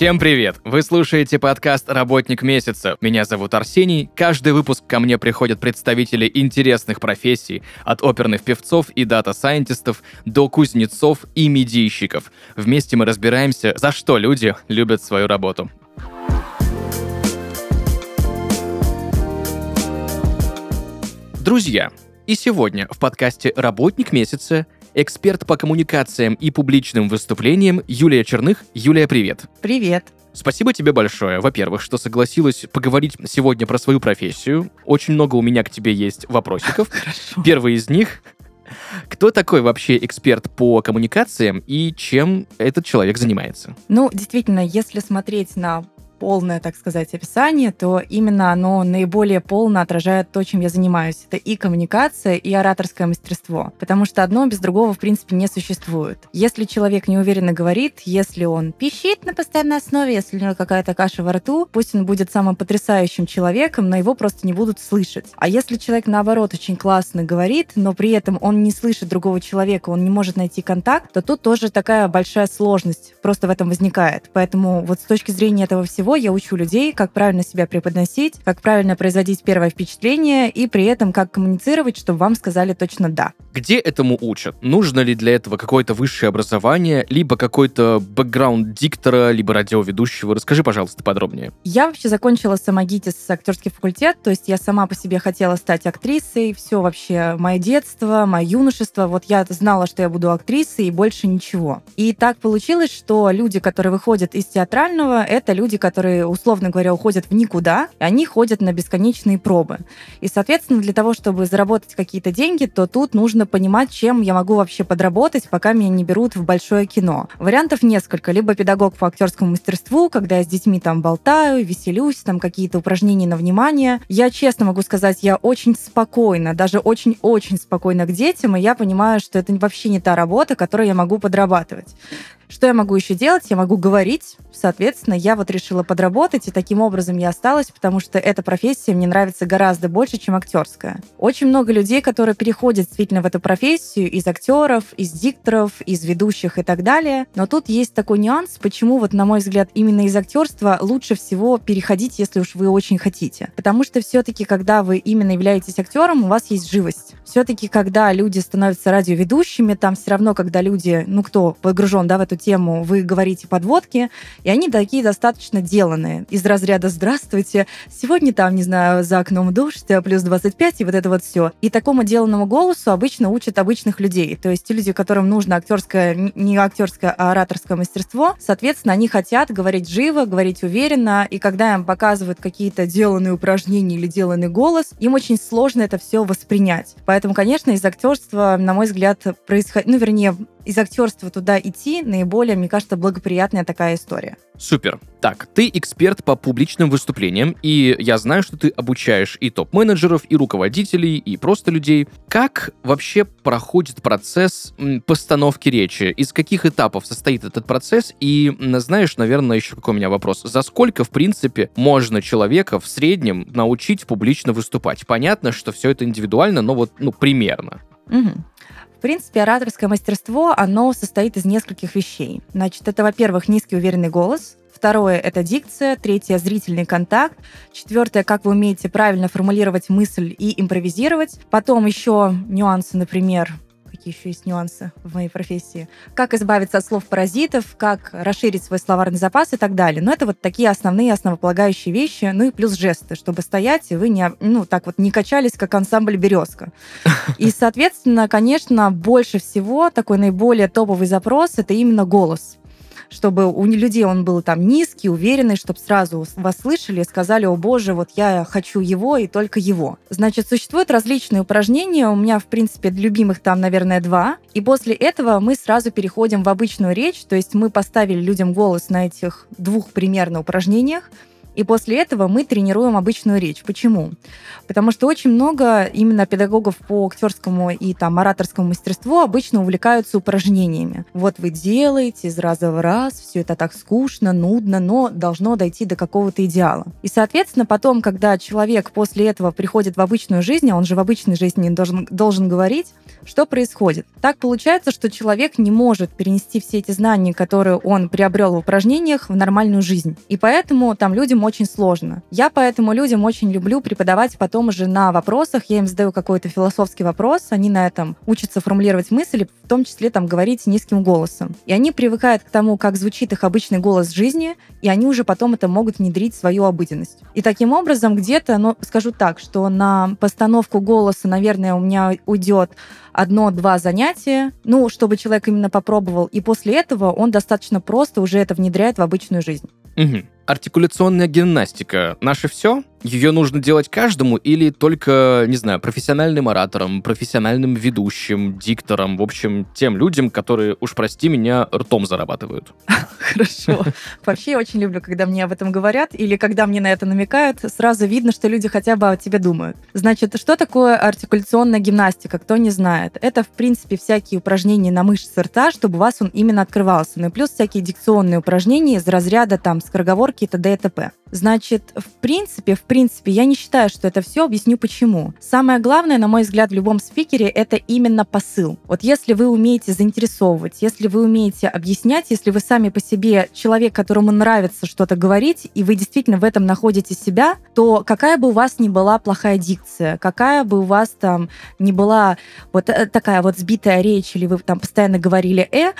Всем привет! Вы слушаете подкаст «Работник месяца». Меня зовут Арсений. Каждый выпуск ко мне приходят представители интересных профессий, от оперных певцов и дата-сайентистов до кузнецов и медийщиков. Вместе мы разбираемся, за что люди любят свою работу. Друзья, и сегодня в подкасте «Работник месяца» эксперт по коммуникациям и публичным выступлениям Юлия Черных. Юлия, привет! Привет. Спасибо тебе большое, во-первых, что согласилась поговорить сегодня про свою профессию. Очень много у меня к тебе есть вопросиков. Хорошо. Первый из них кто такой вообще эксперт по коммуникациям и чем этот человек занимается? Ну, действительно, если смотреть на полное, так сказать, описание, то именно оно наиболее полно отражает то, чем я занимаюсь. Это и коммуникация, и ораторское мастерство. Потому что одно без другого, в принципе, не существует. Если человек неуверенно говорит, если он пищит на постоянной основе, если у него какая-то каша во рту, пусть он будет самым потрясающим человеком, но его просто не будут слышать. А если человек, наоборот, очень классно говорит, но при этом он не слышит другого человека, он не может найти контакт, то тут тоже такая большая сложность просто в этом возникает. Поэтому вот с точки зрения этого всего я учу людей, как правильно себя преподносить, как правильно производить первое впечатление и при этом как коммуницировать, чтобы вам сказали точно «да». Где этому учат? Нужно ли для этого какое-то высшее образование, либо какой-то бэкграунд диктора, либо радиоведущего? Расскажи, пожалуйста, подробнее. Я вообще закончила самогитис актерский факультет, то есть я сама по себе хотела стать актрисой, все вообще мое детство, мое юношество, вот я знала, что я буду актрисой и больше ничего. И так получилось, что люди, которые выходят из театрального, это люди, которые, условно говоря, уходят в никуда, и они ходят на бесконечные пробы. И, соответственно, для того, чтобы заработать какие-то деньги, то тут нужно понимать, чем я могу вообще подработать, пока меня не берут в большое кино. Вариантов несколько. Либо педагог по актерскому мастерству, когда я с детьми там болтаю, веселюсь, там какие-то упражнения на внимание. Я честно могу сказать, я очень спокойно, даже очень-очень спокойно к детям, и я понимаю, что это вообще не та работа, которую я могу подрабатывать. Что я могу еще делать? Я могу говорить. Соответственно, я вот решила подработать, и таким образом я осталась, потому что эта профессия мне нравится гораздо больше, чем актерская. Очень много людей, которые переходят действительно в эту профессию из актеров, из дикторов, из ведущих и так далее. Но тут есть такой нюанс, почему вот, на мой взгляд, именно из актерства лучше всего переходить, если уж вы очень хотите. Потому что все-таки, когда вы именно являетесь актером, у вас есть живость. Все-таки, когда люди становятся радиоведущими, там все равно, когда люди, ну кто погружен да, в эту тему, вы говорите подводки, и они такие достаточно деланные. Из разряда «Здравствуйте, сегодня там, не знаю, за окном дождь, а плюс 25», и вот это вот все. И такому деланному голосу обычно учат обычных людей. То есть люди, которым нужно актерское, не актерское, а ораторское мастерство, соответственно, они хотят говорить живо, говорить уверенно, и когда им показывают какие-то деланные упражнения или деланный голос, им очень сложно это все воспринять. Поэтому, конечно, из актерства, на мой взгляд, происходит, ну, вернее, из актерства туда идти наиболее, мне кажется, благоприятная такая история. Супер. Так, ты эксперт по публичным выступлениям, и я знаю, что ты обучаешь и топ-менеджеров, и руководителей, и просто людей. Как вообще проходит процесс постановки речи? Из каких этапов состоит этот процесс? И знаешь, наверное, еще какой у меня вопрос. За сколько, в принципе, можно человека в среднем научить публично выступать? Понятно, что все это индивидуально, но вот, ну, примерно. Мгм. В принципе, ораторское мастерство, оно состоит из нескольких вещей. Значит, это, во-первых, низкий уверенный голос, Второе – это дикция. Третье – зрительный контакт. Четвертое – как вы умеете правильно формулировать мысль и импровизировать. Потом еще нюансы, например, какие еще есть нюансы в моей профессии. Как избавиться от слов-паразитов, как расширить свой словарный запас и так далее. Но это вот такие основные, основополагающие вещи. Ну и плюс жесты, чтобы стоять, и вы не, ну, так вот не качались, как ансамбль «Березка». И, соответственно, конечно, больше всего такой наиболее топовый запрос – это именно голос чтобы у людей он был там низкий, уверенный, чтобы сразу вас слышали и сказали, о боже, вот я хочу его и только его. Значит, существуют различные упражнения, у меня, в принципе, любимых там, наверное, два. И после этого мы сразу переходим в обычную речь, то есть мы поставили людям голос на этих двух примерно упражнениях, И после этого мы тренируем обычную речь. Почему? Потому что очень много именно педагогов по актерскому и там ораторскому мастерству обычно увлекаются упражнениями. Вот вы делаете из раза в раз, все это так скучно, нудно, но должно дойти до какого-то идеала. И, соответственно, потом, когда человек после этого приходит в обычную жизнь, а он же в обычной жизни должен, должен говорить, что происходит? Так получается, что человек не может перенести все эти знания, которые он приобрел в упражнениях, в нормальную жизнь. И поэтому там людям очень сложно. Я поэтому людям очень люблю преподавать потом уже на вопросах. Я им задаю какой-то философский вопрос, они на этом учатся формулировать мысли, в том числе там говорить низким голосом. И они привыкают к тому, как звучит их обычный голос жизни, и они уже потом это могут внедрить в свою обыденность. И таким образом где-то, ну, скажу так, что на постановку голоса, наверное, у меня уйдет одно-два занятия, ну, чтобы человек именно попробовал, и после этого он достаточно просто уже это внедряет в обычную жизнь. Угу. Артикуляционная гимнастика — наше все? Ее нужно делать каждому или только, не знаю, профессиональным ораторам, профессиональным ведущим, дикторам, в общем, тем людям, которые, уж прости меня, ртом зарабатывают? Хорошо. Вообще я очень люблю, когда мне об этом говорят или когда мне на это намекают, сразу видно, что люди хотя бы о тебе думают. Значит, что такое артикуляционная гимнастика? Кто не знает? Это, в принципе, всякие упражнения на мышцы рта, чтобы у вас он именно открывался. Ну и плюс всякие дикционные упражнения из разряда там скороговорки и т.д. и т.п. Значит, в принципе, в принципе, я не считаю, что это все. Объясню почему. Самое главное, на мой взгляд, в любом спикере это именно посыл. Вот если вы умеете заинтересовывать, если вы умеете объяснять, если вы сами по себе человек, которому нравится что-то говорить, и вы действительно в этом находите себя, то какая бы у вас ни была плохая дикция, какая бы у вас там ни была вот э, такая вот сбитая речь, или вы там постоянно говорили «э»,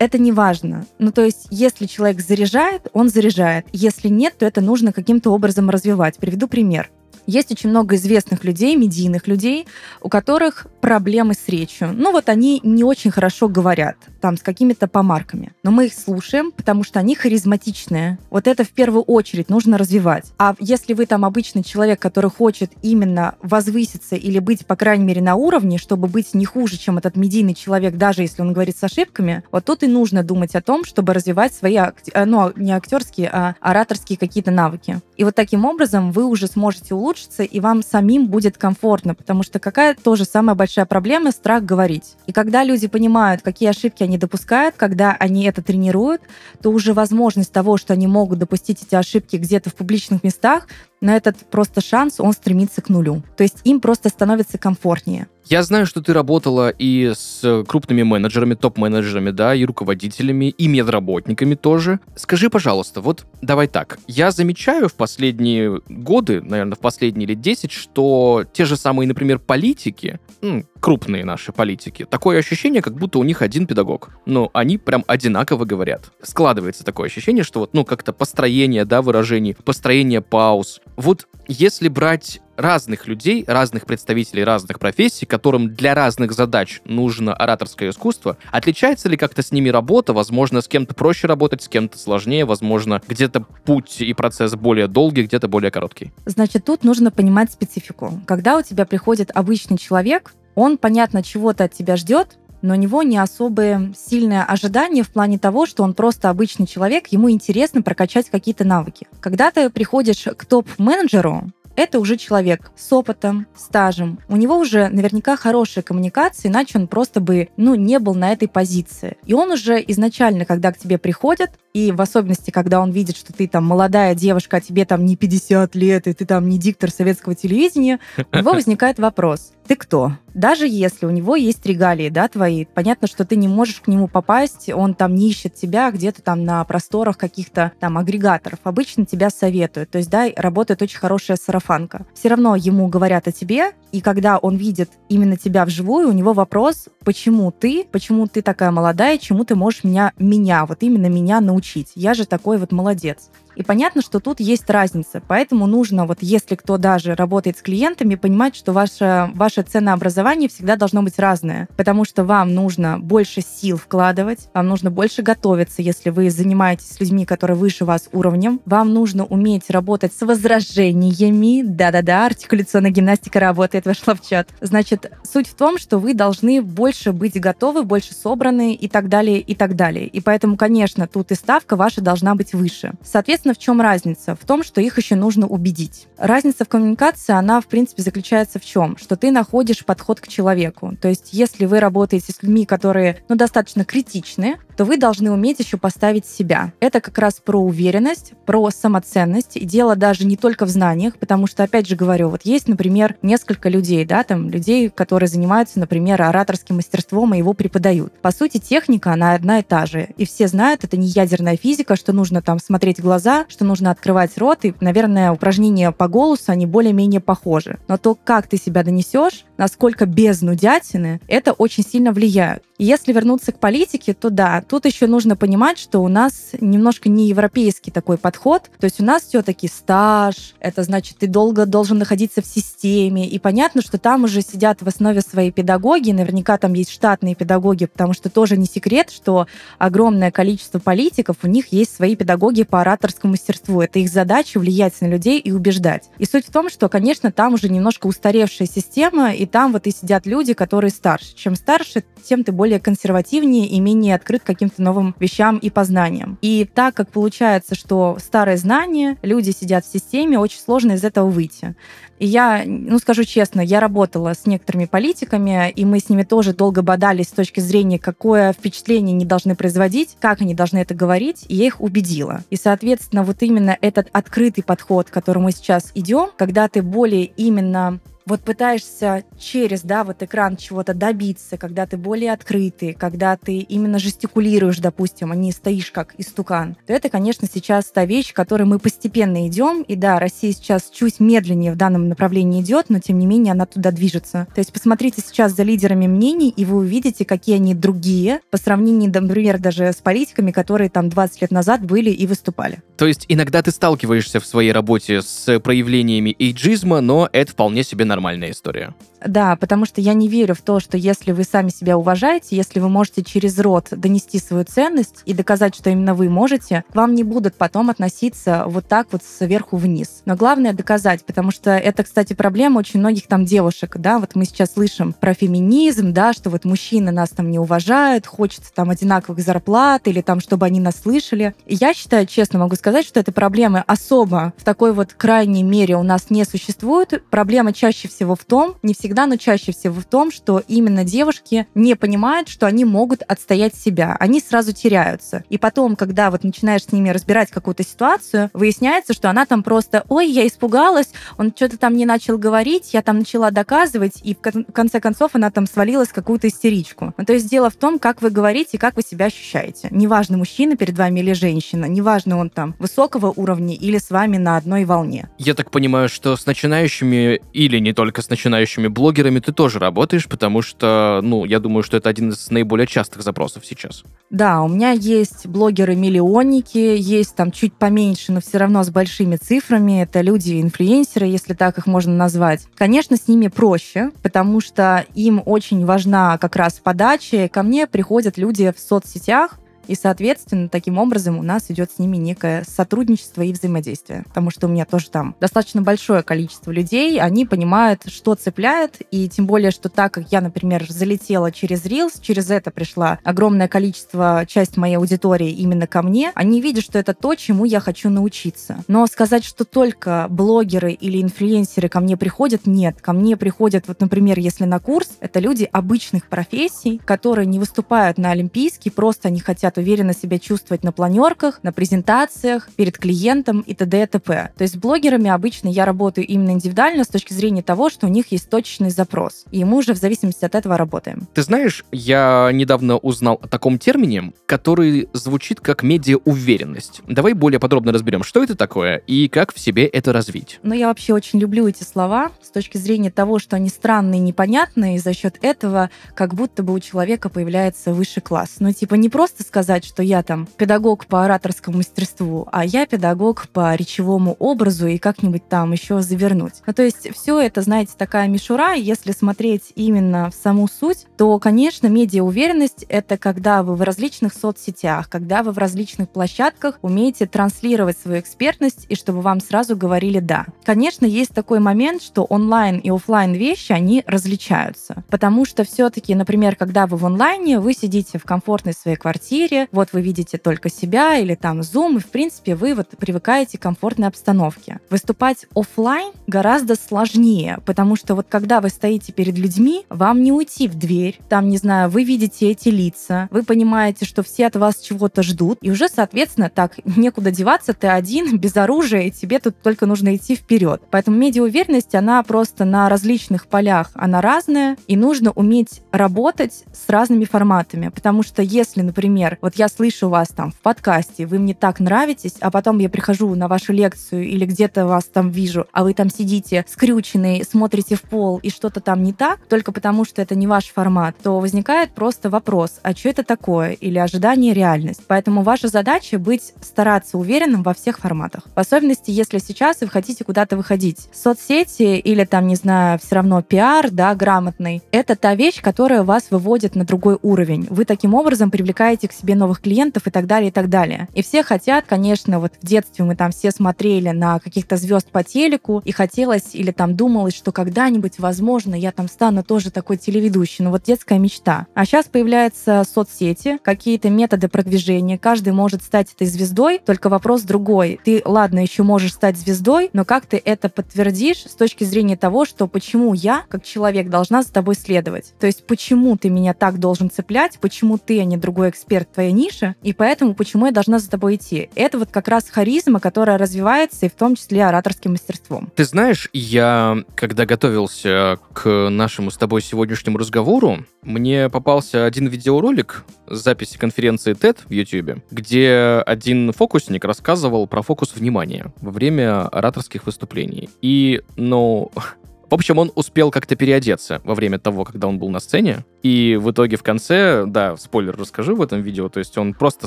это не важно. Ну, то есть, если человек заряжает, он заряжает. Если нет, то это нужно каким-то образом развивать. Приведу пример. Есть очень много известных людей, медийных людей, у которых проблемы с речью. Ну вот они не очень хорошо говорят, там, с какими-то помарками. Но мы их слушаем, потому что они харизматичные. Вот это в первую очередь нужно развивать. А если вы там обычный человек, который хочет именно возвыситься или быть, по крайней мере, на уровне, чтобы быть не хуже, чем этот медийный человек, даже если он говорит с ошибками, вот тут и нужно думать о том, чтобы развивать свои, э, ну, не актерские, а ораторские какие-то навыки. И вот таким образом вы уже сможете улучшить улучшится, и вам самим будет комфортно, потому что какая тоже самая большая проблема — страх говорить. И когда люди понимают, какие ошибки они допускают, когда они это тренируют, то уже возможность того, что они могут допустить эти ошибки где-то в публичных местах, на этот просто шанс, он стремится к нулю. То есть им просто становится комфортнее. Я знаю, что ты работала и с крупными менеджерами, топ-менеджерами, да, и руководителями, и медработниками тоже. Скажи, пожалуйста, вот давай так. Я замечаю в последние годы, наверное, в последние лет 10, что те же самые, например, политики, ну, крупные наши политики, такое ощущение, как будто у них один педагог. Но они прям одинаково говорят. Складывается такое ощущение, что вот, ну, как-то построение, да, выражений, построение пауз. Вот если брать разных людей, разных представителей разных профессий, которым для разных задач нужно ораторское искусство, отличается ли как-то с ними работа? Возможно, с кем-то проще работать, с кем-то сложнее, возможно, где-то путь и процесс более долгий, где-то более короткий. Значит, тут нужно понимать специфику. Когда у тебя приходит обычный человек, он, понятно, чего-то от тебя ждет, но у него не особое сильное ожидание в плане того, что он просто обычный человек, ему интересно прокачать какие-то навыки. Когда ты приходишь к топ-менеджеру, это уже человек с опытом, стажем. У него уже наверняка хорошая коммуникация, иначе он просто бы, ну, не был на этой позиции. И он уже изначально, когда к тебе приходит, и в особенности, когда он видит, что ты там молодая девушка, а тебе там не 50 лет, и ты там не диктор советского телевидения, у него возникает вопрос. Ты кто? Даже если у него есть регалии, да, твои, понятно, что ты не можешь к нему попасть, он там не ищет тебя где-то там на просторах каких-то там агрегаторов. Обычно тебя советуют. То есть, да, работает очень хорошая сарафанка. Все равно ему говорят о тебе, и когда он видит именно тебя вживую, у него вопрос, почему ты, почему ты такая молодая, чему ты можешь меня, меня, вот именно меня научить. Я же такой вот молодец. И понятно, что тут есть разница. Поэтому нужно, вот если кто даже работает с клиентами, понимать, что ваше, ваше ценообразование всегда должно быть разное. Потому что вам нужно больше сил вкладывать, вам нужно больше готовиться, если вы занимаетесь с людьми, которые выше вас уровнем. Вам нужно уметь работать с возражениями. Да-да-да, артикуляционная гимнастика работает, вошла в чат. Значит, суть в том, что вы должны больше быть готовы, больше собраны и так далее, и так далее. И поэтому, конечно, тут и ставка ваша должна быть выше. Соответственно, в чем разница? В том, что их еще нужно убедить. Разница в коммуникации, она, в принципе, заключается в чем? Что ты находишь подход к человеку. То есть, если вы работаете с людьми, которые, ну, достаточно критичны, то вы должны уметь еще поставить себя. Это как раз про уверенность, про самоценность. И дело даже не только в знаниях, потому что, опять же говорю, вот есть, например, несколько людей, да, там, людей, которые занимаются, например, ораторским мастерством и его преподают. По сути, техника, она одна и та же. И все знают, это не ядерная физика, что нужно там смотреть в глаза, что нужно открывать рот. И, наверное, упражнения по голосу, они более-менее похожи. Но то, как ты себя донесешь, насколько без нудятины, это очень сильно влияет. Если вернуться к политике, то да, тут еще нужно понимать, что у нас немножко не европейский такой подход. То есть у нас все-таки стаж, это значит, ты долго должен находиться в системе. И понятно, что там уже сидят в основе своей педагоги, наверняка там есть штатные педагоги, потому что тоже не секрет, что огромное количество политиков, у них есть свои педагоги по ораторскому мастерству. Это их задача влиять на людей и убеждать. И суть в том, что, конечно, там уже немножко устаревшая система, и там вот и сидят люди, которые старше. Чем старше, тем ты более консервативнее и менее открыт к каким-то новым вещам и познаниям. И так как получается, что старые знания, люди сидят в системе, очень сложно из этого выйти. И я, ну скажу честно, я работала с некоторыми политиками, и мы с ними тоже долго бодались с точки зрения, какое впечатление они должны производить, как они должны это говорить, и я их убедила. И, соответственно, вот именно этот открытый подход, к которому мы сейчас идем, когда ты более именно вот пытаешься через, да, вот экран чего-то добиться, когда ты более открытый, когда ты именно жестикулируешь, допустим, а не стоишь как истукан, то это, конечно, сейчас та вещь, к которой мы постепенно идем. И да, Россия сейчас чуть медленнее в данном направлении идет, но тем не менее она туда движется. То есть посмотрите сейчас за лидерами мнений, и вы увидите, какие они другие по сравнению, например, даже с политиками, которые там 20 лет назад были и выступали. То есть иногда ты сталкиваешься в своей работе с проявлениями эйджизма, но это вполне себе нормальная история. Да, потому что я не верю в то, что если вы сами себя уважаете, если вы можете через рот донести свою ценность и доказать, что именно вы можете, к вам не будут потом относиться вот так вот сверху вниз. Но главное доказать, потому что это, кстати, проблема очень многих там девушек, да, вот мы сейчас слышим про феминизм, да, что вот мужчины нас там не уважают, хочется там одинаковых зарплат или там, чтобы они нас слышали. Я считаю, честно могу сказать, что этой проблемы особо в такой вот крайней мере у нас не существует. Проблема чаще всего в том, не всегда всегда, но чаще всего в том, что именно девушки не понимают, что они могут отстоять себя. Они сразу теряются. И потом, когда вот начинаешь с ними разбирать какую-то ситуацию, выясняется, что она там просто, ой, я испугалась, он что-то там не начал говорить, я там начала доказывать, и в конце концов она там свалилась какую-то истеричку. Ну, то есть дело в том, как вы говорите, как вы себя ощущаете. Неважно, мужчина перед вами или женщина, неважно, он там высокого уровня или с вами на одной волне. Я так понимаю, что с начинающими или не только с начинающими блогерами ты тоже работаешь, потому что, ну, я думаю, что это один из наиболее частых запросов сейчас. Да, у меня есть блогеры-миллионники, есть там чуть поменьше, но все равно с большими цифрами. Это люди-инфлюенсеры, если так их можно назвать. Конечно, с ними проще, потому что им очень важна как раз подача. Ко мне приходят люди в соцсетях, и, соответственно, таким образом у нас идет с ними некое сотрудничество и взаимодействие. Потому что у меня тоже там достаточно большое количество людей, они понимают, что цепляет, и тем более, что так как я, например, залетела через Reels, через это пришла огромное количество, часть моей аудитории именно ко мне, они видят, что это то, чему я хочу научиться. Но сказать, что только блогеры или инфлюенсеры ко мне приходят, нет. Ко мне приходят, вот, например, если на курс, это люди обычных профессий, которые не выступают на Олимпийский, просто они хотят уверенно себя чувствовать на планерках, на презентациях, перед клиентом и т.д. и т.п. То есть с блогерами обычно я работаю именно индивидуально с точки зрения того, что у них есть точечный запрос. И мы уже в зависимости от этого работаем. Ты знаешь, я недавно узнал о таком термине, который звучит как медиа-уверенность. Давай более подробно разберем, что это такое и как в себе это развить. Ну, я вообще очень люблю эти слова с точки зрения того, что они странные, непонятные, и за счет этого как будто бы у человека появляется высший класс. Ну, типа не просто сказать, сказать, что я там педагог по ораторскому мастерству, а я педагог по речевому образу и как-нибудь там еще завернуть. Ну, то есть все это, знаете, такая мишура, если смотреть именно в саму суть, то, конечно, медиа-уверенность — это когда вы в различных соцсетях, когда вы в различных площадках умеете транслировать свою экспертность и чтобы вам сразу говорили «да». Конечно, есть такой момент, что онлайн и офлайн вещи, они различаются. Потому что все-таки, например, когда вы в онлайне, вы сидите в комфортной своей квартире, эфире, вот вы видите только себя или там Zoom, и, в принципе, вы вот привыкаете к комфортной обстановке. Выступать офлайн гораздо сложнее, потому что вот когда вы стоите перед людьми, вам не уйти в дверь, там, не знаю, вы видите эти лица, вы понимаете, что все от вас чего-то ждут, и уже, соответственно, так, некуда деваться, ты один, без оружия, и тебе тут только нужно идти вперед. Поэтому медиауверенность, она просто на различных полях, она разная, и нужно уметь работать с разными форматами, потому что если, например, вот я слышу вас там в подкасте, вы мне так нравитесь, а потом я прихожу на вашу лекцию или где-то вас там вижу, а вы там сидите скрюченный, смотрите в пол и что-то там не так, только потому что это не ваш формат, то возникает просто вопрос, а что это такое? Или ожидание реальность. Поэтому ваша задача быть, стараться уверенным во всех форматах. В особенности, если сейчас вы хотите куда-то выходить. Соцсети или там, не знаю, все равно пиар, да, грамотный, это та вещь, которая вас выводит на другой уровень. Вы таким образом привлекаете к себе новых клиентов и так далее, и так далее. И все хотят, конечно, вот в детстве мы там все смотрели на каких-то звезд по телеку, и хотелось или там думалось, что когда-нибудь, возможно, я там стану тоже такой телеведущий. Ну вот детская мечта. А сейчас появляются соцсети, какие-то методы продвижения. Каждый может стать этой звездой, только вопрос другой. Ты, ладно, еще можешь стать звездой, но как ты это подтвердишь с точки зрения того, что почему я, как человек, должна за тобой следовать? То есть почему ты меня так должен цеплять, почему ты, а не другой эксперт в твоей нише, и поэтому почему я должна за тобой идти? Это вот как раз харизма, которая развивается и в том числе ораторским мастерством. Ты знаешь, я, когда готовился к нашему с тобой сегодняшнему разговору, мне попался один видеоролик с записи конференции TED в YouTube, где один фокусник рассказывал про фокус внимания во время ораторских выступлений. И, ну, в общем, он успел как-то переодеться во время того, когда он был на сцене. И в итоге в конце, да, спойлер расскажу в этом видео, то есть он просто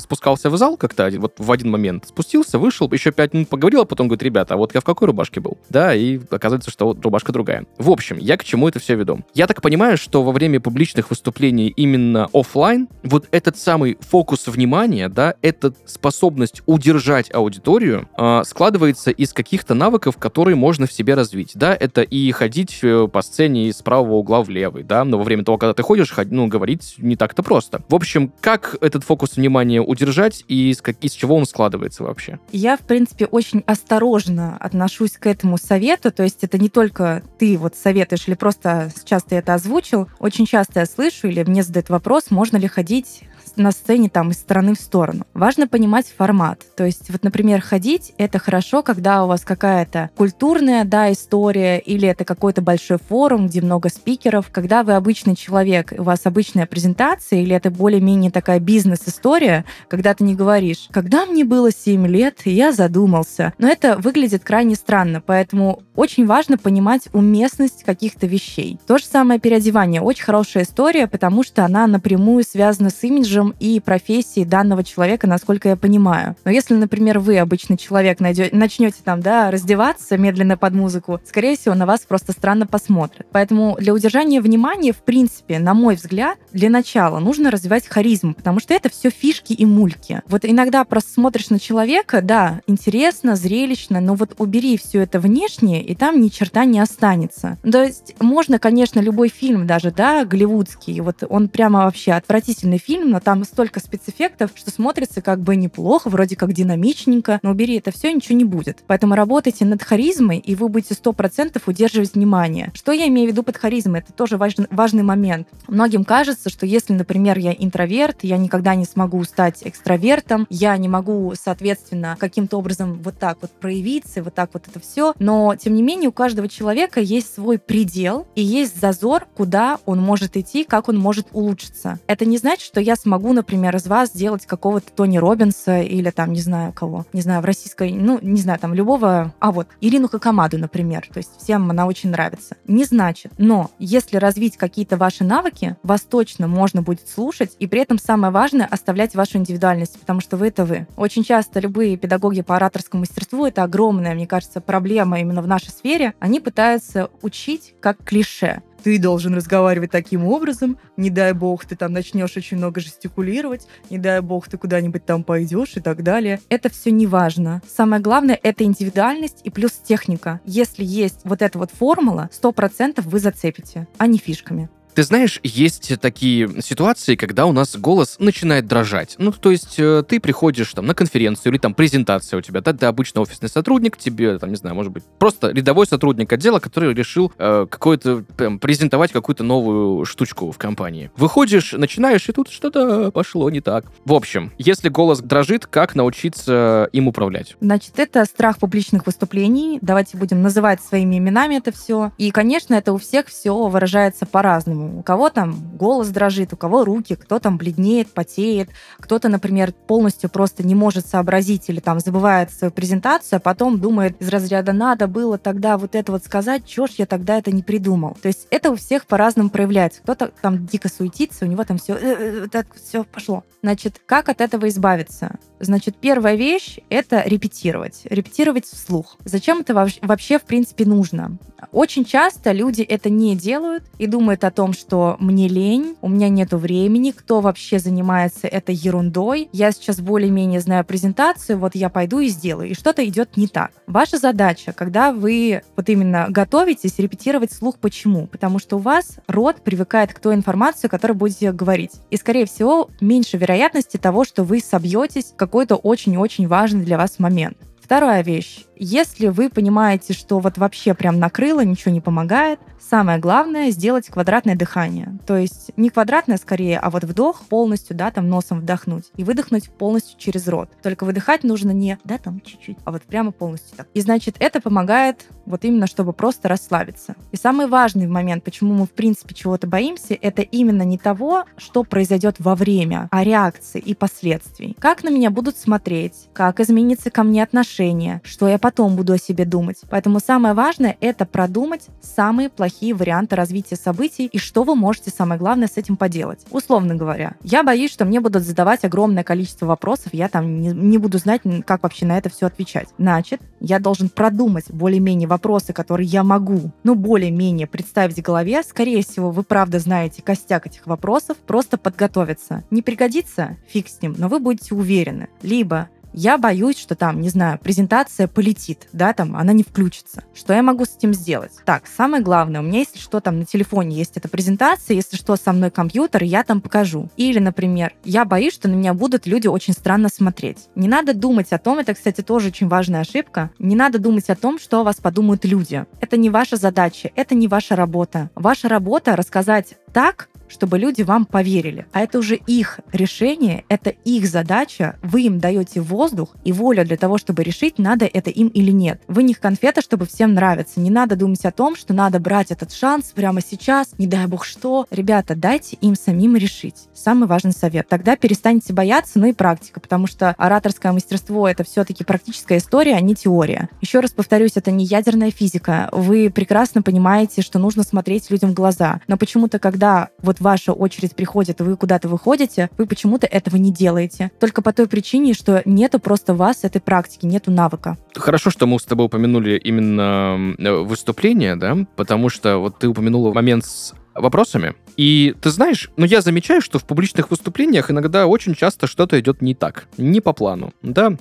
спускался в зал как-то вот в один момент. Спустился, вышел, еще пять минут поговорил, а потом говорит, ребята, а вот я в какой рубашке был? Да, и оказывается, что вот рубашка другая. В общем, я к чему это все веду? Я так понимаю, что во время публичных выступлений именно офлайн вот этот самый фокус внимания, да, эта способность удержать аудиторию э, складывается из каких-то навыков, которые можно в себе развить. Да, это и ходить ходить э, по сцене из правого угла в левый, да, но во время того, когда ты ходишь, ну, говорить не так-то просто. В общем, как этот фокус внимания удержать и из, как, из чего он складывается вообще? Я, в принципе, очень осторожно отношусь к этому совету, то есть это не только ты вот советуешь или просто сейчас ты это озвучил, очень часто я слышу или мне задают вопрос, можно ли ходить на сцене там из стороны в сторону. Важно понимать формат. То есть, вот, например, ходить — это хорошо, когда у вас какая-то культурная, да, история, или это какой-то большой форум, где много спикеров. Когда вы обычный человек, у вас обычная презентация, или это более-менее такая бизнес-история, когда ты не говоришь, когда мне было 7 лет, я задумался. Но это выглядит крайне странно, поэтому очень важно понимать уместность каких-то вещей. То же самое переодевание. Очень хорошая история, потому что она напрямую связана с имиджем и профессией данного человека, насколько я понимаю. Но если, например, вы, обычный человек, найдете, начнете там, да, раздеваться медленно под музыку, скорее всего, на вас просто странно посмотрят. Поэтому для удержания внимания, в принципе, на мой взгляд, для начала нужно развивать харизму, потому что это все фишки и мульки. Вот иногда просто смотришь на человека, да, интересно, зрелищно, но вот убери все это внешнее, и там ни черта не останется. То есть можно, конечно, любой фильм даже, да, голливудский, вот он прямо вообще отвратительный фильм, но там столько спецэффектов, что смотрится как бы неплохо, вроде как динамичненько, но убери это все, ничего не будет. Поэтому работайте над харизмой, и вы будете 100% удерживать внимание. Что я имею в виду под харизмой? Это тоже важный, важный момент. Многим кажется, что если, например, я интроверт, я никогда не смогу стать экстравертом, я не могу, соответственно, каким-то образом вот так вот проявиться, вот так вот это все, но, тем не менее, у каждого человека есть свой предел и есть зазор, куда он может идти, как он может улучшиться. Это не значит, что я смогу, например, из вас сделать какого-то Тони Робинса или там, не знаю кого, не знаю, в российской, ну, не знаю, там, любого, а вот, Ирину Хакамаду, например, то есть всем она очень нравится. Не значит. Но если развить какие-то ваши навыки, вас точно можно будет слушать, и при этом самое важное — оставлять вашу индивидуальность, потому что вы — это вы. Очень часто любые педагоги по ораторскому мастерству — это огромная, мне кажется, проблема именно в нашей сфере, они пытаются учить как клише ты должен разговаривать таким образом, не дай бог ты там начнешь очень много жестикулировать, не дай бог ты куда-нибудь там пойдешь и так далее. Это все не важно. Самое главное — это индивидуальность и плюс техника. Если есть вот эта вот формула, 100% вы зацепите, а не фишками. Ты знаешь, есть такие ситуации, когда у нас голос начинает дрожать. Ну, то есть э, ты приходишь там на конференцию или там презентация у тебя, да, ты обычно офисный сотрудник, тебе, там, не знаю, может быть, просто рядовой сотрудник отдела, который решил э, какое-то, прям, презентовать какую-то новую штучку в компании. Выходишь, начинаешь, и тут что-то пошло не так. В общем, если голос дрожит, как научиться им управлять? Значит, это страх публичных выступлений. Давайте будем называть своими именами это все. И, конечно, это у всех все выражается по-разному. У кого там голос дрожит, у кого руки, кто там бледнеет, потеет, кто-то, например, полностью просто не может сообразить или там забывает свою презентацию, а потом думает из разряда «надо было тогда вот это вот сказать, чё ж я тогда это не придумал». То есть это у всех по-разному проявляется. Кто-то там дико суетится, у него там все, э, все пошло. Значит, как от этого избавиться? Значит, первая вещь — это репетировать. Репетировать вслух. Зачем это вообще, в принципе, нужно? Очень часто люди это не делают и думают о том, что мне лень, у меня нет времени, кто вообще занимается этой ерундой, я сейчас более-менее знаю презентацию, вот я пойду и сделаю, и что-то идет не так. Ваша задача, когда вы вот именно готовитесь, репетировать вслух. Почему? Потому что у вас рот привыкает к той информации, которую будете говорить. И, скорее всего, меньше вероятности того, что вы собьетесь какой-то очень-очень важный для вас момент. Вторая вещь. Если вы понимаете, что вот вообще прям накрыло, ничего не помогает, самое главное сделать квадратное дыхание. То есть не квадратное скорее, а вот вдох полностью, да, там носом вдохнуть и выдохнуть полностью через рот. Только выдыхать нужно не, да, там чуть-чуть, а вот прямо полностью так. И значит, это помогает вот именно, чтобы просто расслабиться. И самый важный момент, почему мы в принципе чего-то боимся, это именно не того, что произойдет во время, а реакции и последствий. Как на меня будут смотреть, как изменится ко мне отношение, что я потом буду о себе думать. Поэтому самое важное — это продумать самые плохие варианты развития событий и что вы можете, самое главное, с этим поделать. Условно говоря, я боюсь, что мне будут задавать огромное количество вопросов, я там не, не буду знать, как вообще на это все отвечать. Значит, я должен продумать более-менее вопросы, которые я могу, ну, более-менее представить в голове. Скорее всего, вы правда знаете костяк этих вопросов, просто подготовиться. Не пригодится? Фиг с ним, но вы будете уверены. Либо я боюсь, что там, не знаю, презентация полетит, да, там, она не включится. Что я могу с этим сделать? Так, самое главное, у меня, если что, там на телефоне есть эта презентация, если что, со мной компьютер, я там покажу. Или, например, я боюсь, что на меня будут люди очень странно смотреть. Не надо думать о том, это, кстати, тоже очень важная ошибка, не надо думать о том, что о вас подумают люди. Это не ваша задача, это не ваша работа. Ваша работа рассказать так, чтобы люди вам поверили. А это уже их решение, это их задача. Вы им даете воздух и волю для того, чтобы решить, надо это им или нет. Вы не конфета, чтобы всем нравиться. Не надо думать о том, что надо брать этот шанс прямо сейчас, не дай бог что. Ребята, дайте им самим решить. Самый важный совет. Тогда перестанете бояться, ну и практика, потому что ораторское мастерство — это все-таки практическая история, а не теория. Еще раз повторюсь, это не ядерная физика. Вы прекрасно понимаете, что нужно смотреть людям в глаза. Но почему-то, когда вот ваша очередь приходит, и вы куда-то выходите, вы почему-то этого не делаете. Только по той причине, что нету просто вас этой практики, нету навыка. Хорошо, что мы с тобой упомянули именно э, выступление, да, потому что вот ты упомянула момент с вопросами. И ты знаешь, ну я замечаю, что в публичных выступлениях иногда очень часто что-то идет не так, не по плану, да,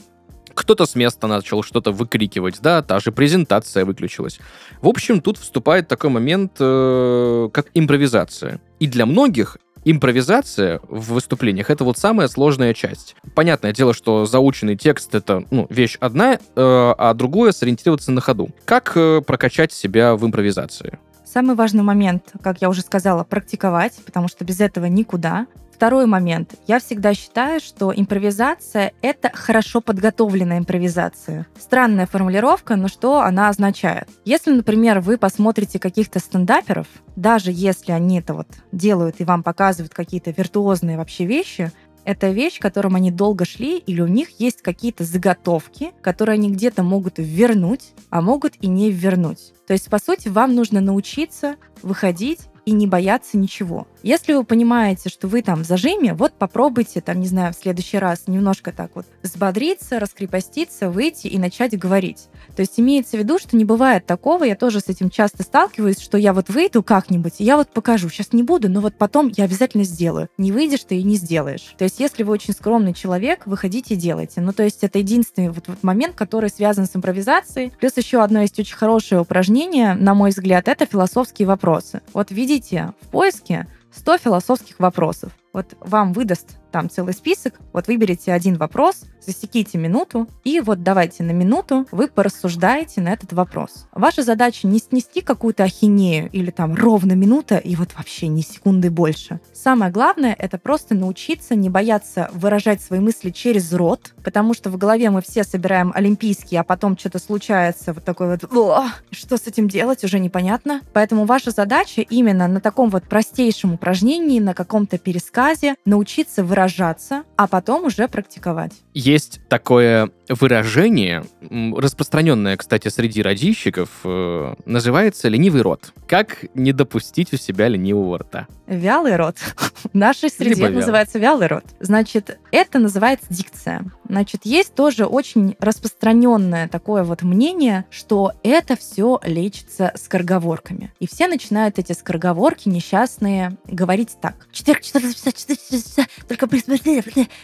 кто-то с места начал что-то выкрикивать, да, та же презентация выключилась. В общем, тут вступает такой момент, э, как импровизация. И для многих импровизация в выступлениях это вот самая сложная часть. Понятное дело, что заученный текст это ну, вещь одна, э, а другое сориентироваться на ходу. Как э, прокачать себя в импровизации? Самый важный момент, как я уже сказала, практиковать, потому что без этого никуда. Второй момент. Я всегда считаю, что импровизация — это хорошо подготовленная импровизация. Странная формулировка, но что она означает? Если, например, вы посмотрите каких-то стендаперов, даже если они это вот делают и вам показывают какие-то виртуозные вообще вещи, это вещь, к которым они долго шли, или у них есть какие-то заготовки, которые они где-то могут вернуть, а могут и не вернуть. То есть, по сути, вам нужно научиться выходить и не бояться ничего. Если вы понимаете, что вы там в зажиме, вот попробуйте, там, не знаю, в следующий раз немножко так вот взбодриться, раскрепоститься, выйти и начать говорить. То есть имеется в виду, что не бывает такого, я тоже с этим часто сталкиваюсь, что я вот выйду как-нибудь, я вот покажу, сейчас не буду, но вот потом я обязательно сделаю. Не выйдешь ты и не сделаешь. То есть если вы очень скромный человек, выходите и делайте. Ну, то есть это единственный вот, вот момент, который связан с импровизацией. Плюс еще одно есть очень хорошее упражнение, на мой взгляд, это философские вопросы. Вот видите в поиске 100 философских вопросов. Вот вам выдаст там целый список, вот выберите один вопрос, засеките минуту, и вот давайте на минуту вы порассуждаете на этот вопрос. Ваша задача не снести какую-то ахинею или там ровно минута и вот вообще ни секунды больше. Самое главное — это просто научиться не бояться выражать свои мысли через рот, потому что в голове мы все собираем олимпийские, а потом что-то случается, вот такой вот «О, что с этим делать, уже непонятно. Поэтому ваша задача именно на таком вот простейшем упражнении, на каком-то пересказе научиться выражать выражаться, а потом уже практиковать. Есть такое выражение, распространенное, кстати, среди радищиков, э, называется «ленивый рот». Как не допустить у себя ленивого рта? Вялый рот. В нашей среде называется вялый рот. Значит, это называется дикция. Значит, есть тоже очень распространенное такое вот мнение, что это все лечится скороговорками. И все начинают эти скороговорки несчастные говорить так. Четверг, четверг, четверг, только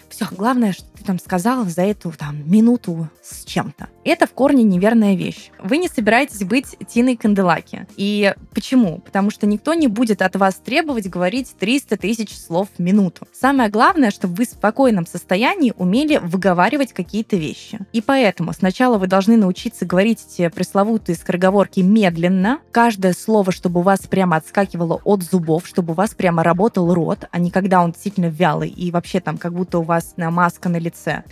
все, главное, что ты там сказал за эту там минуту с чем-то. Это в корне неверная вещь. Вы не собираетесь быть Тиной Канделаки. И почему? Потому что никто не будет от вас требовать говорить 300 тысяч слов в минуту. Самое главное, чтобы вы в спокойном состоянии умели выговаривать какие-то вещи. И поэтому сначала вы должны научиться говорить эти пресловутые скороговорки медленно. Каждое слово, чтобы у вас прямо отскакивало от зубов, чтобы у вас прямо работал рот, а не когда он действительно вялый и вообще там как будто у вас маска на лице.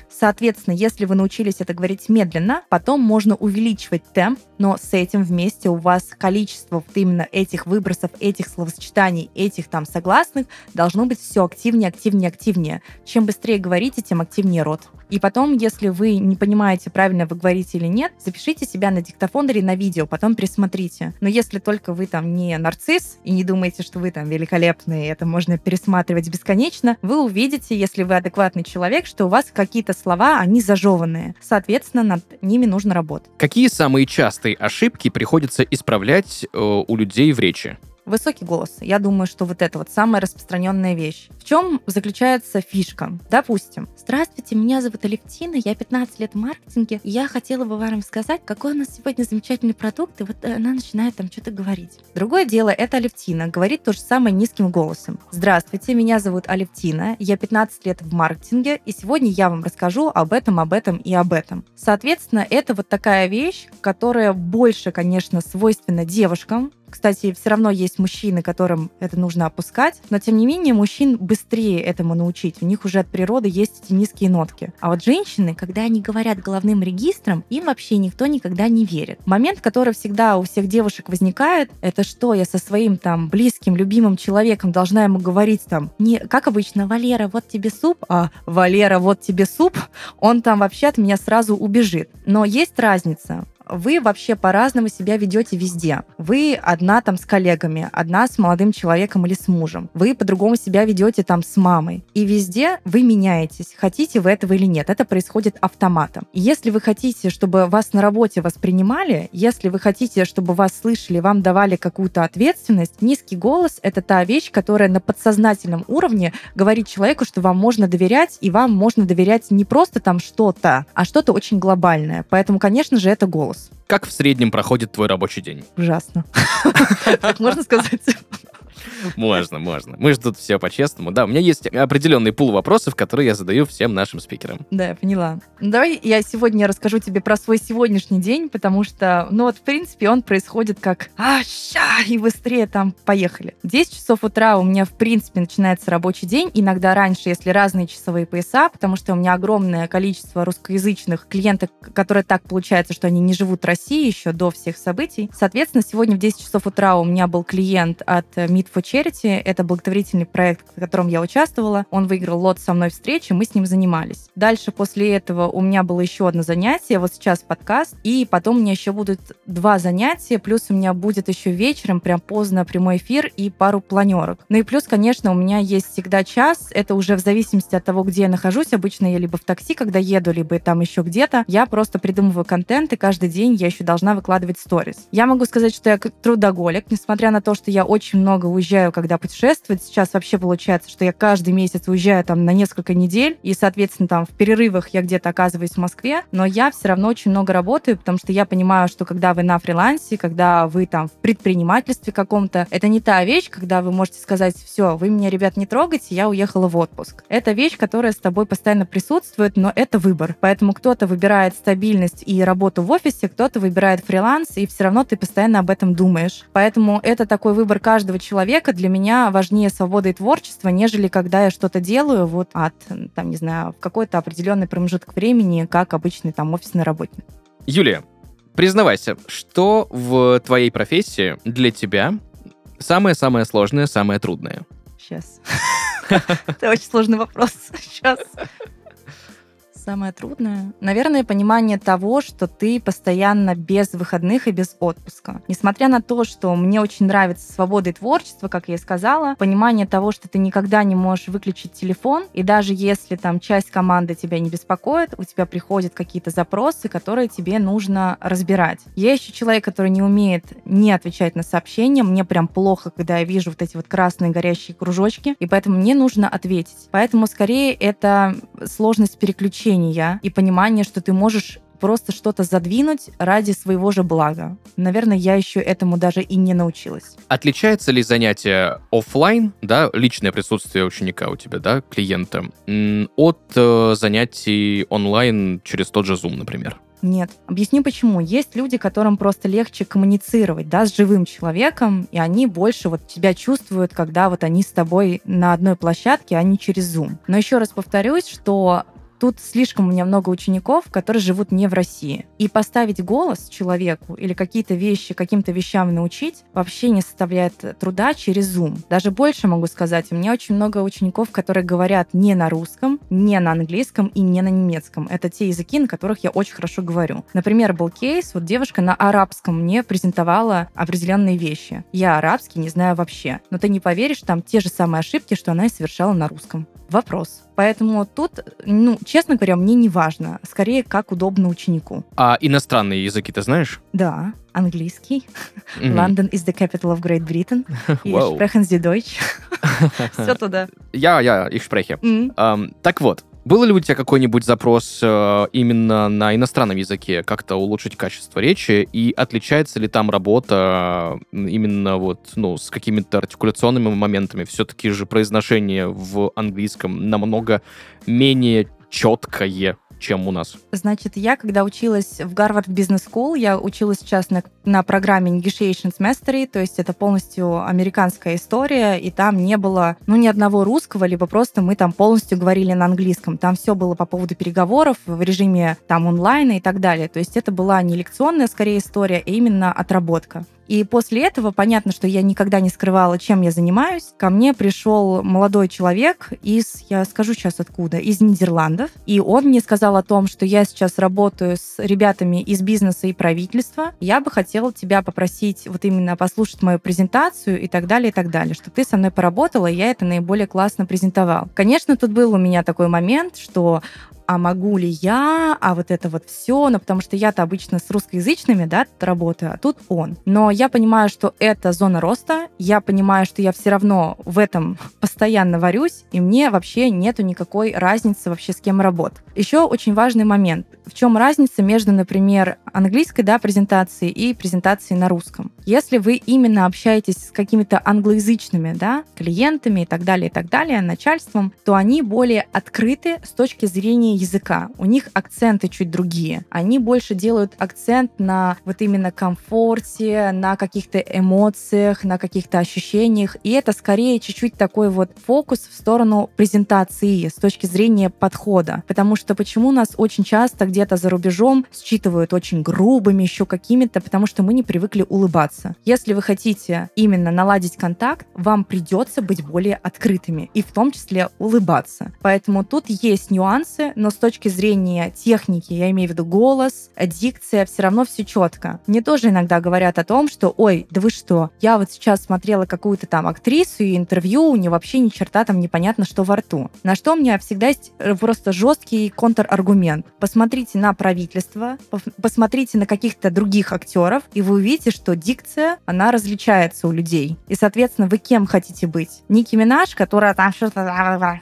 Соответственно, если вы научились это говорить медленно, потом можно увеличивать темп, но с этим вместе у вас количество вот именно этих выбросов, этих словосочетаний, этих там согласных должно быть все активнее, активнее, активнее. Чем быстрее говорите, тем активнее рот. И потом, если вы не понимаете, правильно вы говорите или нет, запишите себя на диктофон или на видео, потом пересмотрите. Но если только вы там не нарцисс и не думаете, что вы там великолепный, и это можно пересматривать бесконечно, вы увидите, если вы адекватный человек, что у вас какие-то слова, они зажеванные. Соответственно, над ними нужно работать. Какие самые частые ошибки приходится исправлять э, у людей в речи? Высокий голос. Я думаю, что вот это вот самая распространенная вещь. В чем заключается фишка? Допустим, здравствуйте, меня зовут Алевтина, я 15 лет в маркетинге, и я хотела бы вам сказать, какой у нас сегодня замечательный продукт, и вот она начинает там что-то говорить. Другое дело, это Алевтина, говорит то же самое низким голосом. Здравствуйте, меня зовут Алевтина, я 15 лет в маркетинге, и сегодня я вам расскажу об этом, об этом и об этом. Соответственно, это вот такая вещь, которая больше, конечно, свойственна девушкам, кстати, все равно есть мужчины, которым это нужно опускать, но тем не менее мужчин быстрее этому научить. У них уже от природы есть эти низкие нотки. А вот женщины, когда они говорят головным регистром, им вообще никто никогда не верит. Момент, который всегда у всех девушек возникает, это что я со своим там близким, любимым человеком должна ему говорить там, не как обычно, Валера, вот тебе суп, а Валера, вот тебе суп, он там вообще от меня сразу убежит. Но есть разница вы вообще по-разному себя ведете везде. Вы одна там с коллегами, одна с молодым человеком или с мужем. Вы по-другому себя ведете там с мамой. И везде вы меняетесь, хотите вы этого или нет. Это происходит автоматом. И если вы хотите, чтобы вас на работе воспринимали, если вы хотите, чтобы вас слышали, вам давали какую-то ответственность, низкий голос — это та вещь, которая на подсознательном уровне говорит человеку, что вам можно доверять, и вам можно доверять не просто там что-то, а что-то очень глобальное. Поэтому, конечно же, это голос. Как в среднем проходит твой рабочий день? Ужасно. Можно сказать? Можно, можно. Мы же тут все по-честному. Да, у меня есть определенный пул вопросов, которые я задаю всем нашим спикерам. Да, я поняла. Давай я сегодня расскажу тебе про свой сегодняшний день, потому что, ну вот, в принципе, он происходит как а, ща, и быстрее там поехали. В 10 часов утра у меня, в принципе, начинается рабочий день. Иногда раньше, если разные часовые пояса, потому что у меня огромное количество русскоязычных клиентов, которые так получается, что они не живут в России еще до всех событий. Соответственно, сегодня в 10 часов утра у меня был клиент от Meet for Charity. Это благотворительный проект, в котором я участвовала. Он выиграл лот со мной встречи, мы с ним занимались. Дальше после этого у меня было еще одно занятие, вот сейчас подкаст, и потом у меня еще будут два занятия, плюс у меня будет еще вечером, прям поздно прямой эфир и пару планерок. Ну и плюс, конечно, у меня есть всегда час, это уже в зависимости от того, где я нахожусь. Обычно я либо в такси, когда еду, либо там еще где-то. Я просто придумываю контент, и каждый день я еще должна выкладывать сторис. Я могу сказать, что я трудоголик, несмотря на то, что я очень много уезжаю, когда путешествовать. Сейчас вообще получается, что я каждый месяц уезжаю там на несколько недель, и, соответственно, там в перерывах я где-то оказываюсь в Москве, но я все равно очень много работаю, потому что я понимаю, что когда вы на фрилансе, когда вы там в предпринимательстве каком-то, это не та вещь, когда вы можете сказать, все, вы меня, ребят, не трогайте, я уехала в отпуск. Это вещь, которая с тобой постоянно присутствует, но это выбор. Поэтому кто-то выбирает стабильность и работу в офисе, кто-то выбирает фриланс, и все равно ты постоянно об этом думаешь. Поэтому это такой выбор каждого человека. Для меня важнее свобода и творчество, нежели когда я что-то делаю вот от, там, не знаю, в какой-то определенный промежуток времени, как обычный там офисный работник. Юлия, признавайся, что в твоей профессии для тебя самое-самое сложное, самое трудное? Сейчас. Это очень сложный вопрос. Сейчас. Самое трудное? Наверное, понимание того, что ты постоянно без выходных и без отпуска. Несмотря на то, что мне очень нравится свобода и творчество, как я и сказала, понимание того, что ты никогда не можешь выключить телефон, и даже если там часть команды тебя не беспокоит, у тебя приходят какие-то запросы, которые тебе нужно разбирать. Я еще человек, который не умеет не отвечать на сообщения, мне прям плохо, когда я вижу вот эти вот красные горящие кружочки, и поэтому мне нужно ответить. Поэтому скорее это сложность переключения мышления и понимание, что ты можешь просто что-то задвинуть ради своего же блага. Наверное, я еще этому даже и не научилась. Отличается ли занятие офлайн, да, личное присутствие ученика у тебя, да, клиента, от э, занятий онлайн через тот же Zoom, например? Нет. Объясню почему. Есть люди, которым просто легче коммуницировать, да, с живым человеком, и они больше вот тебя чувствуют, когда вот они с тобой на одной площадке, а не через Zoom. Но еще раз повторюсь, что Тут слишком у меня много учеников, которые живут не в России. И поставить голос человеку или какие-то вещи, каким-то вещам научить вообще не составляет труда через Zoom. Даже больше могу сказать, у меня очень много учеников, которые говорят не на русском, не на английском и не на немецком. Это те языки, на которых я очень хорошо говорю. Например, был кейс, вот девушка на арабском мне презентовала определенные вещи. Я арабский не знаю вообще. Но ты не поверишь, там те же самые ошибки, что она и совершала на русском. Вопрос. Поэтому тут, ну, честно говоря, мне не важно. Скорее, как удобно ученику. А иностранные языки ты знаешь? Да, английский. Mm-hmm. London is the capital of Great Britain. И sprechen Sie Deutsch. Все туда. Я, я, ich spreche. Так вот, был ли у тебя какой-нибудь запрос э, именно на иностранном языке, как-то улучшить качество речи, и отличается ли там работа именно вот, ну, с какими-то артикуляционными моментами? Все-таки же произношение в английском намного менее четкое, чем у нас? Значит, я, когда училась в Гарвард Бизнес School, я училась сейчас на, на программе Negotiations Mastery, то есть это полностью американская история, и там не было, ну, ни одного русского, либо просто мы там полностью говорили на английском. Там все было по поводу переговоров в режиме там онлайна и так далее. То есть это была не лекционная, скорее, история, а именно отработка. И после этого понятно, что я никогда не скрывала, чем я занимаюсь. Ко мне пришел молодой человек из, я скажу сейчас откуда, из Нидерландов. И он мне сказал о том, что я сейчас работаю с ребятами из бизнеса и правительства. Я бы хотела тебя попросить вот именно послушать мою презентацию и так далее, и так далее, что ты со мной поработала, и я это наиболее классно презентовал. Конечно, тут был у меня такой момент, что а могу ли я, а вот это вот все, ну, потому что я-то обычно с русскоязычными, да, работаю, а тут он. Но я понимаю, что это зона роста, я понимаю, что я все равно в этом постоянно варюсь, и мне вообще нету никакой разницы вообще с кем работать. Еще очень важный момент. В чем разница между, например, английской, да, презентацией и презентацией на русском? Если вы именно общаетесь с какими-то англоязычными, да, клиентами и так далее, и так далее, начальством, то они более открыты с точки зрения языка. У них акценты чуть другие. Они больше делают акцент на вот именно комфорте, на каких-то эмоциях, на каких-то ощущениях. И это скорее чуть-чуть такой вот фокус в сторону презентации с точки зрения подхода. Потому что почему нас очень часто где-то за рубежом считывают очень грубыми, еще какими-то, потому что мы не привыкли улыбаться. Если вы хотите именно наладить контакт, вам придется быть более открытыми и в том числе улыбаться. Поэтому тут есть нюансы, но с точки зрения техники, я имею в виду голос, дикция, все равно все четко. Мне тоже иногда говорят о том, что, ой, да вы что, я вот сейчас смотрела какую-то там актрису и интервью, у нее вообще ни черта там непонятно, что во рту. На что у меня всегда есть э, просто жесткий контраргумент. Посмотрите на правительство, посмотрите на каких-то других актеров, и вы увидите, что дикция, она различается у людей. И, соответственно, вы кем хотите быть? Ники Минаж, которая там что-то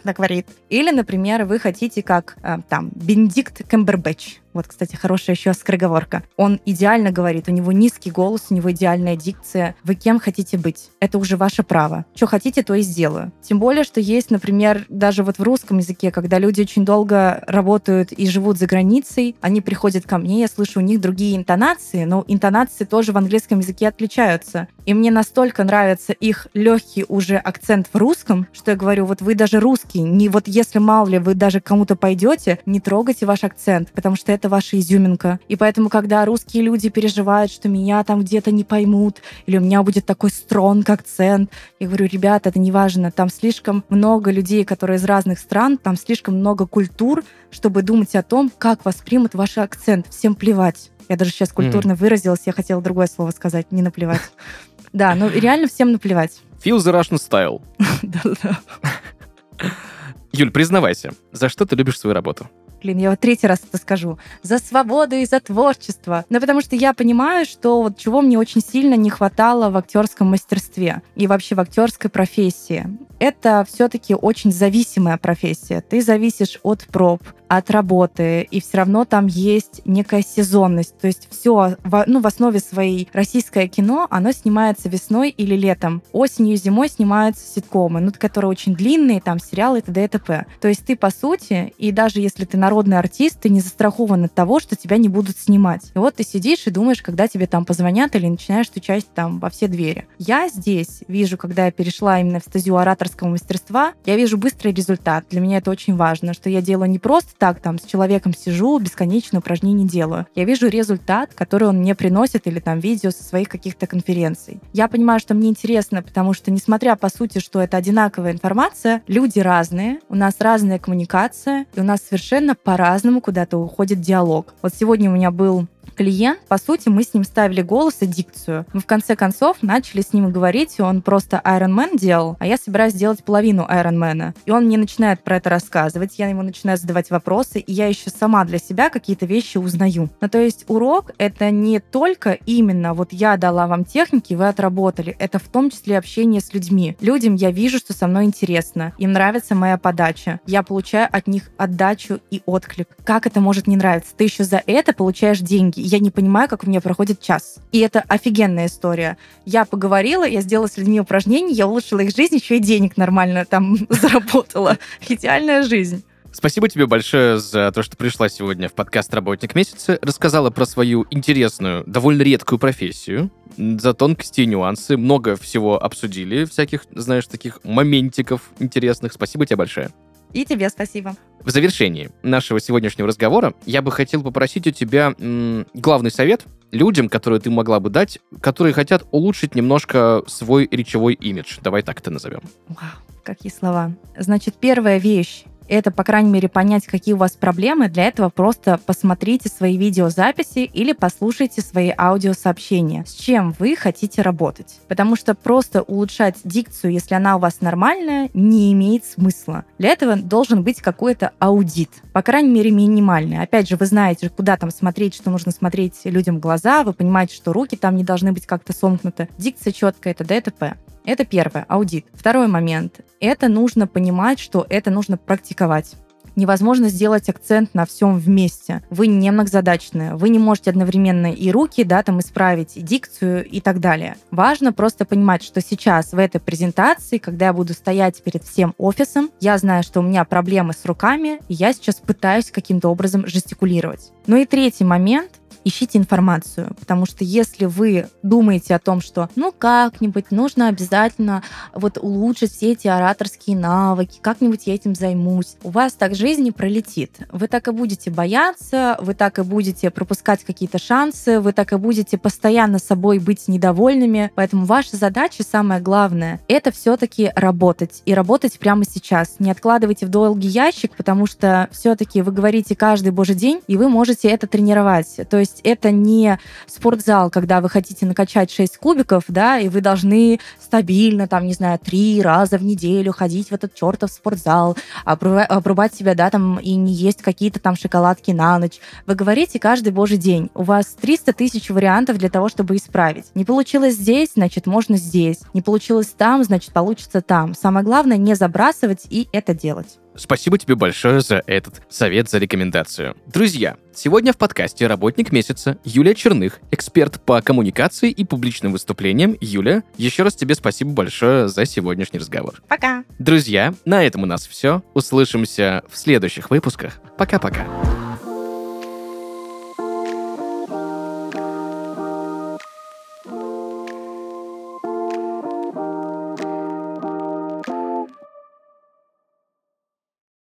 говорит. Или, например, вы хотите как э, там Бенедикт Кэмбербэтч вот, кстати, хорошая еще скороговорка. Он идеально говорит, у него низкий голос, у него идеальная дикция. Вы кем хотите быть? Это уже ваше право. Что хотите, то и сделаю. Тем более, что есть, например, даже вот в русском языке, когда люди очень долго работают и живут за границей, они приходят ко мне, я слышу у них другие интонации, но интонации тоже в английском языке отличаются. И мне настолько нравится их легкий уже акцент в русском, что я говорю, вот вы даже русский, не вот если мало ли вы даже кому-то пойдете, не трогайте ваш акцент, потому что это это ваша изюминка. И поэтому, когда русские люди переживают, что меня там где-то не поймут, или у меня будет такой стронг акцент, я говорю, ребята, это не важно, там слишком много людей, которые из разных стран, там слишком много культур, чтобы думать о том, как воспримут ваш акцент. Всем плевать. Я даже сейчас культурно mm. выразилась, я хотела другое слово сказать, не наплевать. Да, ну реально всем наплевать. Feel the Russian style. Да-да. Юль, признавайся, за что ты любишь свою работу? Блин, я вот третий раз это скажу, за свободу и за творчество. Но потому что я понимаю, что вот чего мне очень сильно не хватало в актерском мастерстве и вообще в актерской профессии. Это все-таки очень зависимая профессия. Ты зависишь от проб, от работы, и все равно там есть некая сезонность. То есть все, ну, в основе своей российское кино, оно снимается весной или летом. Осенью и зимой снимаются ситкомы, ну, которые очень длинные, там, сериалы и т.д. и т.п. То есть ты, по сути, и даже если ты народный артист, ты не застрахован от того, что тебя не будут снимать. И вот ты сидишь и думаешь, когда тебе там позвонят или начинаешь стучать там во все двери. Я здесь вижу, когда я перешла именно в стезию ораторского мастерства, я вижу быстрый результат. Для меня это очень важно, что я делаю не просто так там с человеком сижу, бесконечные упражнения делаю. Я вижу результат, который он мне приносит, или там видео со своих каких-то конференций. Я понимаю, что мне интересно, потому что, несмотря по сути, что это одинаковая информация, люди разные, у нас разная коммуникация, и у нас совершенно по-разному куда-то уходит диалог. Вот сегодня у меня был клиент, по сути, мы с ним ставили голос и дикцию. Мы в конце концов начали с ним говорить, он просто Iron Man делал, а я собираюсь сделать половину Iron Man. И он мне начинает про это рассказывать, я ему начинаю задавать вопросы, и я еще сама для себя какие-то вещи узнаю. Ну, то есть урок — это не только именно вот я дала вам техники, вы отработали. Это в том числе общение с людьми. Людям я вижу, что со мной интересно. Им нравится моя подача. Я получаю от них отдачу и отклик. Как это может не нравиться? Ты еще за это получаешь деньги я не понимаю, как у меня проходит час. И это офигенная история. Я поговорила, я сделала с людьми упражнения, я улучшила их жизнь, еще и денег нормально там заработала. Идеальная жизнь. Спасибо тебе большое за то, что пришла сегодня в подкаст «Работник месяца», рассказала про свою интересную, довольно редкую профессию, за тонкости и нюансы, много всего обсудили, всяких, знаешь, таких моментиков интересных. Спасибо тебе большое. И тебе спасибо. В завершении нашего сегодняшнего разговора я бы хотел попросить у тебя м, главный совет людям, которые ты могла бы дать, которые хотят улучшить немножко свой речевой имидж. Давай так это назовем. Вау, какие слова. Значит, первая вещь это, по крайней мере, понять, какие у вас проблемы. Для этого просто посмотрите свои видеозаписи или послушайте свои аудиосообщения, с чем вы хотите работать. Потому что просто улучшать дикцию, если она у вас нормальная, не имеет смысла. Для этого должен быть какой-то аудит, по крайней мере, минимальный. Опять же, вы знаете, куда там смотреть, что нужно смотреть людям в глаза, вы понимаете, что руки там не должны быть как-то сомкнуты, дикция четкая, это ДТП. Это первое, аудит. Второй момент. Это нужно понимать, что это нужно практиковать. невозможно сделать акцент на всем вместе. Вы не многозадачные, вы не можете одновременно и руки, да, там исправить, и дикцию и так далее. Важно просто понимать, что сейчас в этой презентации, когда я буду стоять перед всем офисом, я знаю, что у меня проблемы с руками, и я сейчас пытаюсь каким-то образом жестикулировать. Ну и третий момент — ищите информацию, потому что если вы думаете о том, что ну как-нибудь нужно обязательно вот улучшить все эти ораторские навыки, как-нибудь я этим займусь, у вас так жизнь не пролетит. Вы так и будете бояться, вы так и будете пропускать какие-то шансы, вы так и будете постоянно собой быть недовольными. Поэтому ваша задача, самое главное, это все-таки работать. И работать прямо сейчас. Не откладывайте в долгий ящик, потому что все-таки вы говорите каждый божий день, и вы можете это тренировать. То есть есть это не спортзал, когда вы хотите накачать 6 кубиков, да, и вы должны стабильно, там, не знаю, три раза в неделю ходить в этот чертов спортзал, обрубать себя, да, там, и не есть какие-то там шоколадки на ночь. Вы говорите каждый божий день. У вас 300 тысяч вариантов для того, чтобы исправить. Не получилось здесь, значит, можно здесь. Не получилось там, значит, получится там. Самое главное, не забрасывать и это делать. Спасибо тебе большое за этот совет, за рекомендацию. Друзья, сегодня в подкасте «Работник месяца» Юлия Черных, эксперт по коммуникации и публичным выступлениям. Юля, еще раз тебе спасибо большое за сегодняшний разговор. Пока. Друзья, на этом у нас все. Услышимся в следующих выпусках. Пока-пока.